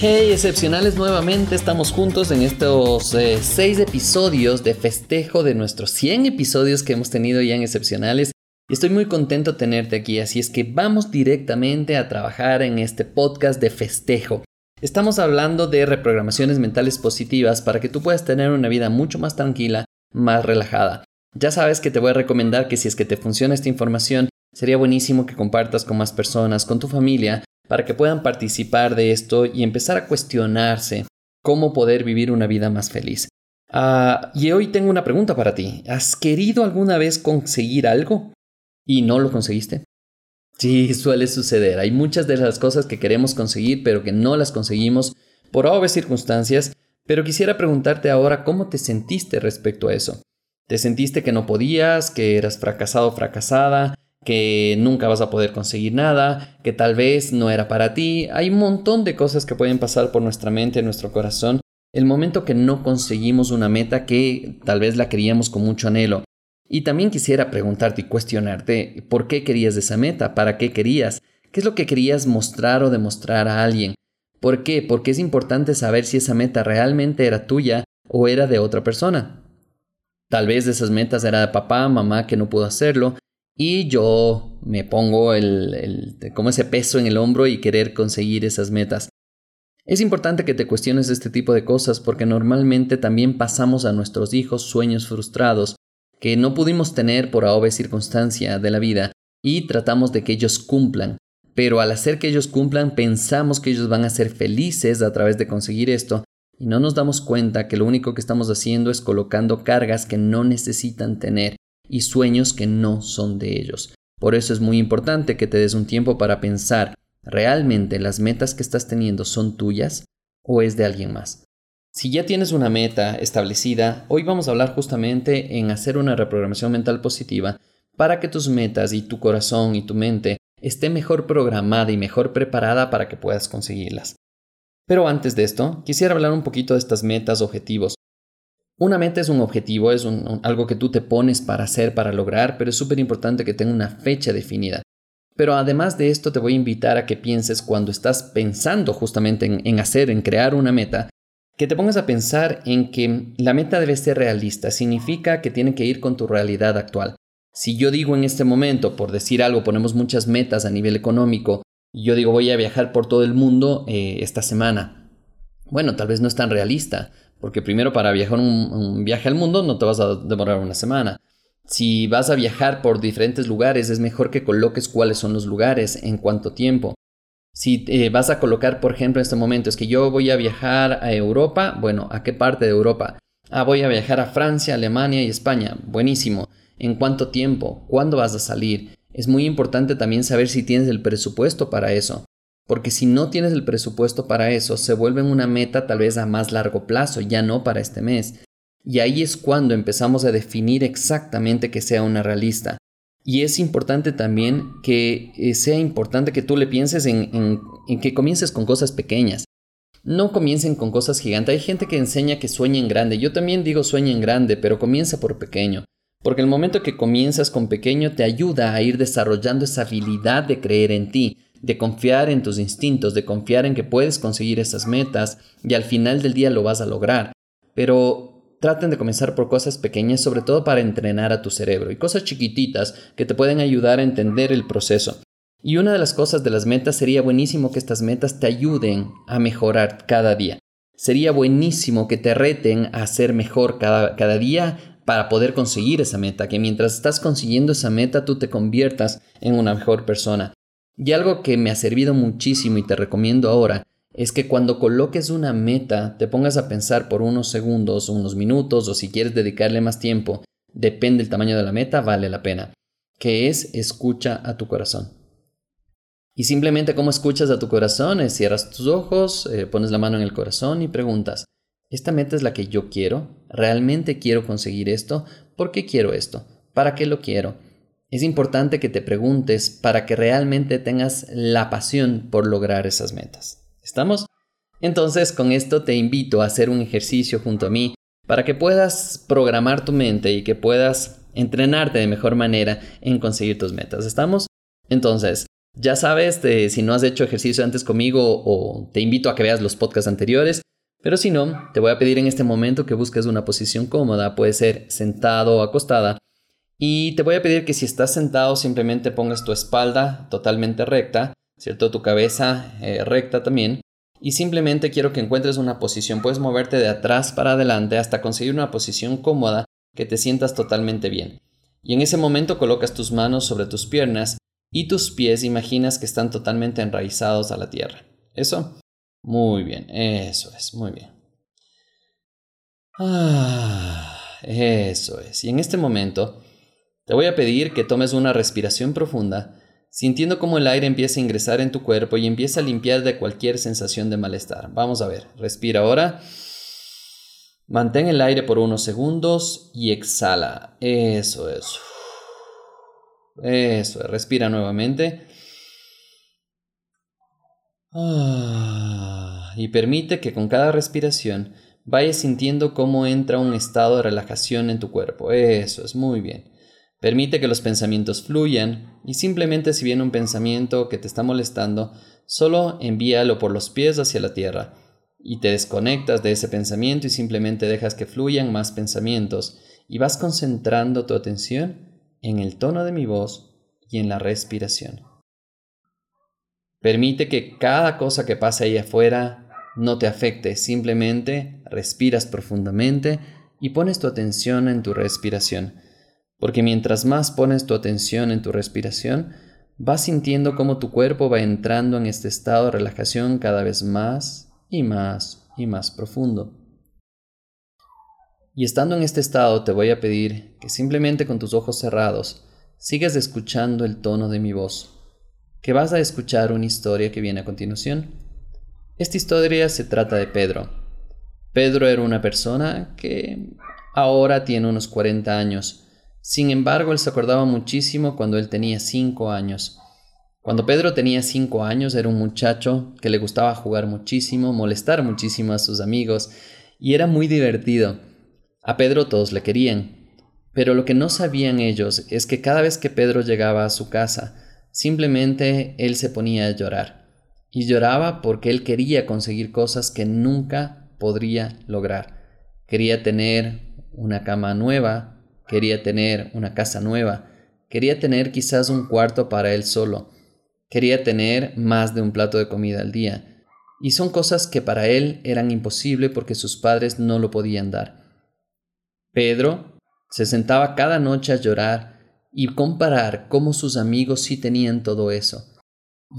Hey, excepcionales nuevamente, estamos juntos en estos eh, seis episodios de festejo de nuestros 100 episodios que hemos tenido ya en excepcionales. Y estoy muy contento de tenerte aquí, así es que vamos directamente a trabajar en este podcast de festejo. Estamos hablando de reprogramaciones mentales positivas para que tú puedas tener una vida mucho más tranquila, más relajada. Ya sabes que te voy a recomendar que si es que te funciona esta información, sería buenísimo que compartas con más personas, con tu familia, para que puedan participar de esto y empezar a cuestionarse cómo poder vivir una vida más feliz. Ah, y hoy tengo una pregunta para ti. ¿Has querido alguna vez conseguir algo y no lo conseguiste? Sí, suele suceder. Hay muchas de las cosas que queremos conseguir pero que no las conseguimos por obvias circunstancias, pero quisiera preguntarte ahora cómo te sentiste respecto a eso. ¿Te sentiste que no podías, que eras fracasado o fracasada, que nunca vas a poder conseguir nada, que tal vez no era para ti. Hay un montón de cosas que pueden pasar por nuestra mente, nuestro corazón, el momento que no conseguimos una meta que tal vez la queríamos con mucho anhelo. Y también quisiera preguntarte y cuestionarte por qué querías esa meta, para qué querías, qué es lo que querías mostrar o demostrar a alguien. ¿Por qué? Porque es importante saber si esa meta realmente era tuya o era de otra persona. Tal vez esas metas era de papá, mamá que no pudo hacerlo, y yo me pongo el, como ese peso en el hombro y querer conseguir esas metas. Es importante que te cuestiones este tipo de cosas porque normalmente también pasamos a nuestros hijos sueños frustrados que no pudimos tener por a circunstancia de la vida y tratamos de que ellos cumplan. Pero al hacer que ellos cumplan pensamos que ellos van a ser felices a través de conseguir esto y no nos damos cuenta que lo único que estamos haciendo es colocando cargas que no necesitan tener y sueños que no son de ellos. Por eso es muy importante que te des un tiempo para pensar, ¿realmente las metas que estás teniendo son tuyas o es de alguien más? Si ya tienes una meta establecida, hoy vamos a hablar justamente en hacer una reprogramación mental positiva para que tus metas y tu corazón y tu mente esté mejor programada y mejor preparada para que puedas conseguirlas. Pero antes de esto, quisiera hablar un poquito de estas metas, objetivos, una meta es un objetivo, es algo que tú te pones para hacer, para lograr, pero es súper importante que tenga una fecha definida. Pero además de esto te voy a invitar a que pienses cuando estás pensando justamente en, hacer, en crear una meta, que te pongas a pensar en que la meta debe ser realista, significa que tiene que ir con tu realidad actual. Si yo digo en este momento, por decir algo, ponemos muchas metas a nivel económico, y yo digo voy a viajar por todo el mundo eh, esta semana, bueno, tal vez no es tan realista, porque primero para viajar un, viaje al mundo no te vas a demorar una semana. Si vas a viajar por diferentes lugares, es mejor que coloques cuáles son los lugares, en cuánto tiempo. Si eh, vas a colocar, por ejemplo, en este momento, es que yo voy a viajar a Europa, bueno, ¿a qué parte de Europa? Ah, voy a viajar a Francia, Alemania y España. Buenísimo. ¿En cuánto tiempo? ¿Cuándo vas a salir? Es muy importante también saber si tienes el presupuesto para eso porque si no tienes el presupuesto para eso, se vuelve una meta tal vez a más largo plazo, ya no para este mes. Y ahí es cuando empezamos a definir exactamente que sea una realista. Y es importante también que eh, sea importante que tú le pienses en, en, que comiences con cosas pequeñas. No comiencen con cosas gigantes. Hay gente que enseña que sueñen grande. Yo también digo sueñen grande, pero comienza por pequeño. Porque el momento que comienzas con pequeño te ayuda a ir desarrollando esa habilidad de creer en ti de confiar en tus instintos, de confiar en que puedes conseguir esas metas y al final del día lo vas a lograr. Pero traten de comenzar por cosas pequeñas, sobre todo para entrenar a tu cerebro y cosas chiquititas que te pueden ayudar a entender el proceso. Y una de las cosas de las metas sería buenísimo que estas metas te ayuden a mejorar cada día. Sería buenísimo que te reten a ser mejor cada, cada día para poder conseguir esa meta, que mientras estás consiguiendo esa meta tú te conviertas en una mejor persona. Y algo que me ha servido muchísimo y te recomiendo ahora es que cuando coloques una meta te pongas a pensar por unos segundos, unos minutos o si quieres dedicarle más tiempo, depende del tamaño de la meta, vale la pena, que es escucha a tu corazón. Y simplemente como escuchas a tu corazón, es cierras tus ojos, eh, pones la mano en el corazón y preguntas, ¿esta meta es la que yo quiero? ¿Realmente quiero conseguir esto? ¿Por qué quiero esto? ¿Para qué lo quiero? Es importante que te preguntes para que realmente tengas la pasión por lograr esas metas. ¿Estamos? Entonces, con esto te invito a hacer un ejercicio junto a mí para que puedas programar tu mente y que puedas entrenarte de mejor manera en conseguir tus metas. ¿Estamos? Entonces, ya sabes, si no has hecho ejercicio antes conmigo o te invito a que veas los podcasts anteriores, pero si no, te voy a pedir en este momento que busques una posición cómoda, puede ser sentado o acostada, y te voy a pedir que si estás sentado simplemente pongas tu espalda totalmente recta, ¿cierto? Tu cabeza eh, recta también. Y simplemente quiero que encuentres una posición. Puedes moverte de atrás para adelante hasta conseguir una posición cómoda que te sientas totalmente bien. Y en ese momento colocas tus manos sobre tus piernas y tus pies imaginas que están totalmente enraizados a la tierra. ¿Eso? Muy bien, eso es, muy bien. Ah, eso es. Y en este momento te voy a pedir que tomes una respiración profunda, sintiendo cómo el aire empieza a ingresar en tu cuerpo y empieza a limpiar de cualquier sensación de malestar. Vamos a ver, respira ahora. Mantén el aire por unos segundos y exhala. Eso es. Eso, respira nuevamente. Ah, y permite que con cada respiración vayas sintiendo cómo entra un estado de relajación en tu cuerpo. Eso es muy bien. Permite que los pensamientos fluyan y simplemente si viene un pensamiento que te está molestando, solo envíalo por los pies hacia la tierra y te desconectas de ese pensamiento y simplemente dejas que fluyan más pensamientos y vas concentrando tu atención en el tono de mi voz y en la respiración. Permite que cada cosa que pase ahí afuera no te afecte, simplemente respiras profundamente y pones tu atención en tu respiración. Porque mientras más pones tu atención en tu respiración, vas sintiendo cómo tu cuerpo va entrando en este estado de relajación cada vez más y más y más profundo. Y estando en este estado te voy a pedir que simplemente con tus ojos cerrados sigas escuchando el tono de mi voz que vas a escuchar una historia que viene a continuación. Esta historia se trata de Pedro. Pedro era una persona que ahora tiene unos 40 años. Sin embargo, él se acordaba muchísimo cuando él tenía 5 años. Cuando Pedro tenía 5 años era un muchacho que le gustaba jugar muchísimo, molestar muchísimo a sus amigos y era muy divertido. A Pedro todos le querían. Pero lo que no sabían ellos es que cada vez que Pedro llegaba a su casa, Simplemente él se ponía a llorar. Y lloraba porque él quería conseguir cosas que nunca podría lograr. Quería tener una cama nueva, quería tener una casa nueva, quería tener quizás un cuarto para él solo, quería tener más de un plato de comida al día. Y son cosas que para él eran imposibles porque sus padres no lo podían dar. Pedro se sentaba cada noche a llorar y comparar cómo sus amigos sí tenían todo eso.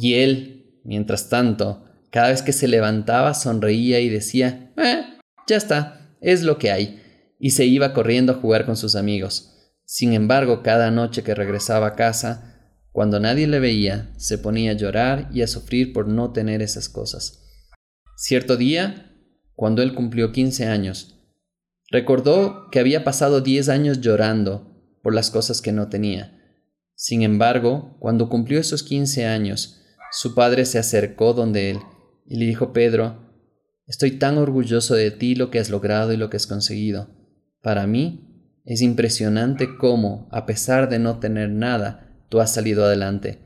Y él, mientras tanto, cada vez que se levantaba sonreía y decía, eh, ya está, es lo que hay, y se iba corriendo a jugar con sus amigos. Sin embargo, cada noche que regresaba a casa, cuando nadie le veía, se ponía a llorar y a sufrir por no tener esas cosas. Cierto día, cuando él cumplió 15 años, recordó que había pasado 10 años llorando por las cosas que no tenía. Sin embargo, cuando cumplió esos quince años, su padre se acercó donde él y le dijo, Pedro, estoy tan orgulloso de ti lo que has logrado y lo que has conseguido. Para mí es impresionante cómo, a pesar de no tener nada, tú has salido adelante.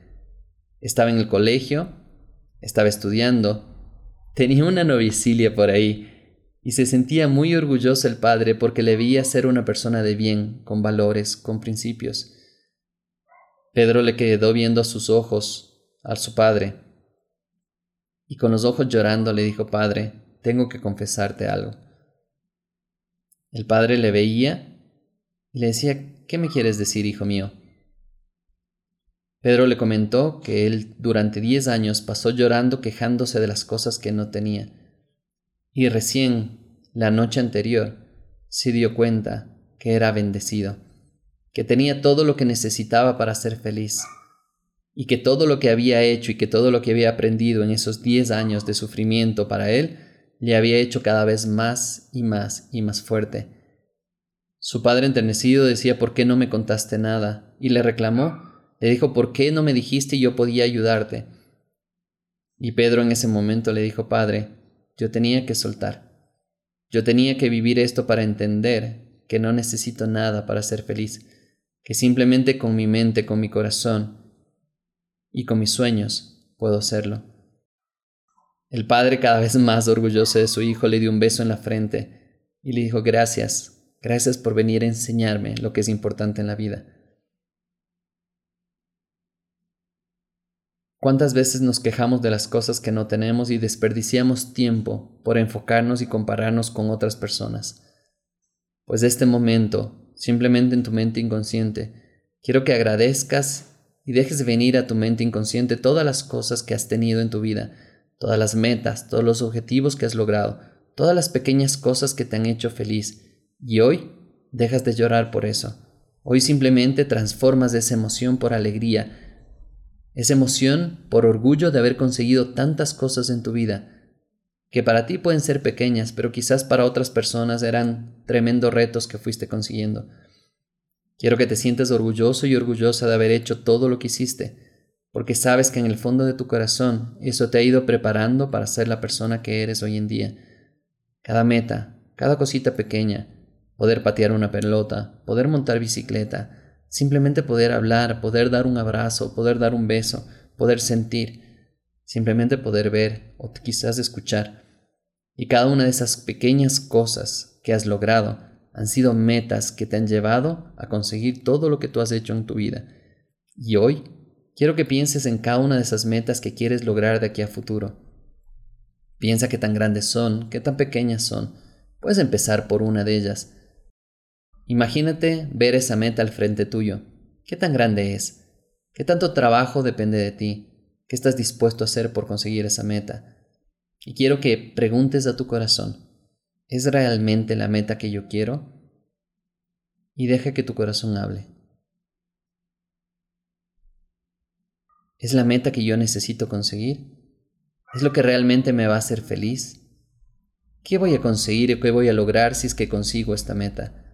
Estaba en el colegio, estaba estudiando, tenía una novicilia por ahí, y se sentía muy orgulloso el padre porque le veía ser una persona de bien, con valores, con principios. Pedro le quedó viendo a sus ojos, a su padre, y con los ojos llorando le dijo, Padre, tengo que confesarte algo. El padre le veía y le decía, ¿qué me quieres decir, hijo mío? Pedro le comentó que él durante diez años pasó llorando quejándose de las cosas que no tenía y recién la noche anterior se dio cuenta que era bendecido, que tenía todo lo que necesitaba para ser feliz. y que todo lo que había hecho y que todo lo que había aprendido en esos 10 años de sufrimiento para él le había hecho cada vez más y más y más fuerte. Su padre enternecido decía ¿por qué no me contaste nada? y le reclamó, le dijo ¿por qué no me dijiste y yo podía ayudarte? Y Pedro en ese momento le dijo Padre, yo tenía que soltar. Yo tenía que vivir esto para entender que no necesito nada para ser feliz, que simplemente con mi mente, con mi corazón, y con mis sueños puedo hacerlo. El padre, cada vez más orgulloso de su hijo, le dio un beso en la frente y le dijo gracias, gracias por venir a enseñarme lo que es importante en la vida. ¿Cuántas veces nos quejamos de las cosas que no tenemos y desperdiciamos tiempo por enfocarnos y compararnos con otras personas? Pues este momento, simplemente en tu mente inconsciente, quiero que agradezcas y dejes venir a tu mente inconsciente todas las cosas que has tenido en tu vida, todas las metas, todos los objetivos que has logrado, todas las pequeñas cosas que te han hecho feliz. Y hoy dejas de llorar por eso. Hoy simplemente transformas esa emoción por alegría, esa emoción por orgullo de haber conseguido tantas cosas en tu vida, que para ti pueden ser pequeñas, pero quizás para otras personas eran tremendos retos que fuiste consiguiendo. Quiero que te sientas orgulloso y orgullosa de haber hecho todo lo que hiciste, porque sabes que en el fondo de tu corazón eso te ha ido preparando para ser la persona que eres hoy en día. Cada meta, cada cosita pequeña, poder patear una pelota, poder montar bicicleta, simplemente poder hablar, poder dar un abrazo, poder dar un beso, poder sentir, simplemente poder ver o quizás escuchar. Y cada una de esas pequeñas cosas que has logrado han sido metas que te han llevado a conseguir todo lo que tú has hecho en tu vida. Y hoy quiero que pienses en cada una de esas metas que quieres lograr de aquí a futuro. Piensa qué tan grandes son, qué tan pequeñas son. Puedes empezar por una de ellas. Imagínate ver esa meta al frente tuyo. ¿Qué tan grande es? ¿Qué tanto trabajo depende de ti? ¿Qué estás dispuesto a hacer por conseguir esa meta? Y quiero que preguntes a tu corazón, ¿Es realmente la meta que yo quiero? Y deja que tu corazón hable. ¿Es la meta que yo necesito conseguir? ¿Es lo que realmente me va a hacer feliz? ¿Qué voy a conseguir y qué voy a lograr si es que consigo esta meta?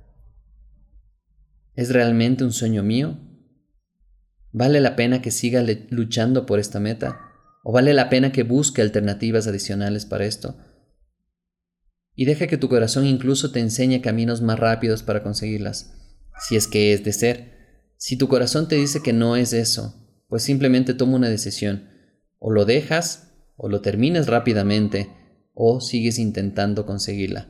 ¿Es realmente un sueño mío? ¿Vale la pena que siga luchando por esta meta? ¿O vale la pena que busque alternativas adicionales para esto? y deja que tu corazón incluso te enseñe caminos más rápidos para conseguirlas, si es que es de ser. Si tu corazón te dice que no es eso, pues simplemente toma una decisión. O lo dejas, o lo terminas rápidamente, o sigues intentando conseguirla.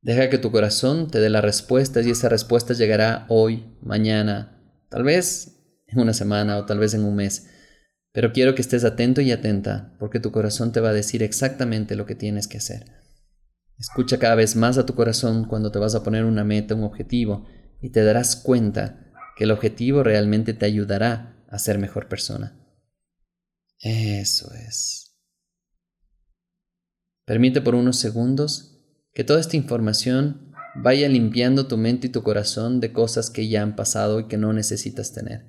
Deja que tu corazón te dé las respuestas y esa respuesta llegará hoy, mañana, tal vez en una semana o tal vez en un mes. Pero quiero que estés atento y atenta porque tu corazón te va a decir exactamente lo que tienes que hacer. Escucha cada vez más a tu corazón cuando te vas a poner una meta, un objetivo, y te darás cuenta que el objetivo realmente te ayudará a ser mejor persona. Eso es. Permite por unos segundos que toda esta información vaya limpiando tu mente y tu corazón de cosas que ya han pasado y que no necesitas tener.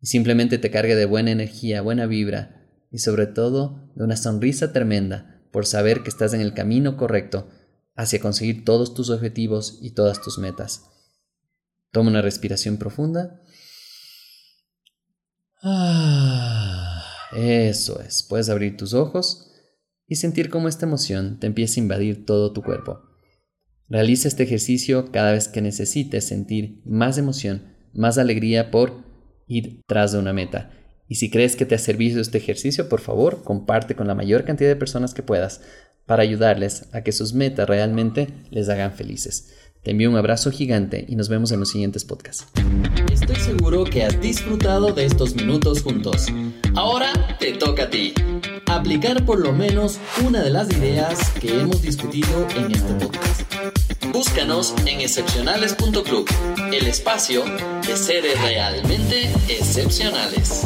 Y simplemente te cargue de buena energía, buena vibra y sobre todo de una sonrisa tremenda por saber que estás en el camino correcto hacia conseguir todos tus objetivos y todas tus metas. Toma una respiración profunda. Ah, eso es. Puedes abrir tus ojos y sentir cómo esta emoción te empieza a invadir todo tu cuerpo. Realiza este ejercicio cada vez que necesites sentir más emoción, más alegría por ir tras de una meta. Y si crees que te ha servido este ejercicio, por favor, comparte con la mayor cantidad de personas que puedas para ayudarles a que sus metas realmente les hagan felices. Te envío un abrazo gigante y nos vemos en los siguientes podcasts. Estoy seguro que has disfrutado de estos minutos juntos. Ahora te toca a ti. Aplicar por lo menos una de las ideas que hemos discutido en este podcast. Búscanos en excepcionales.club, el espacio de seres realmente excepcionales.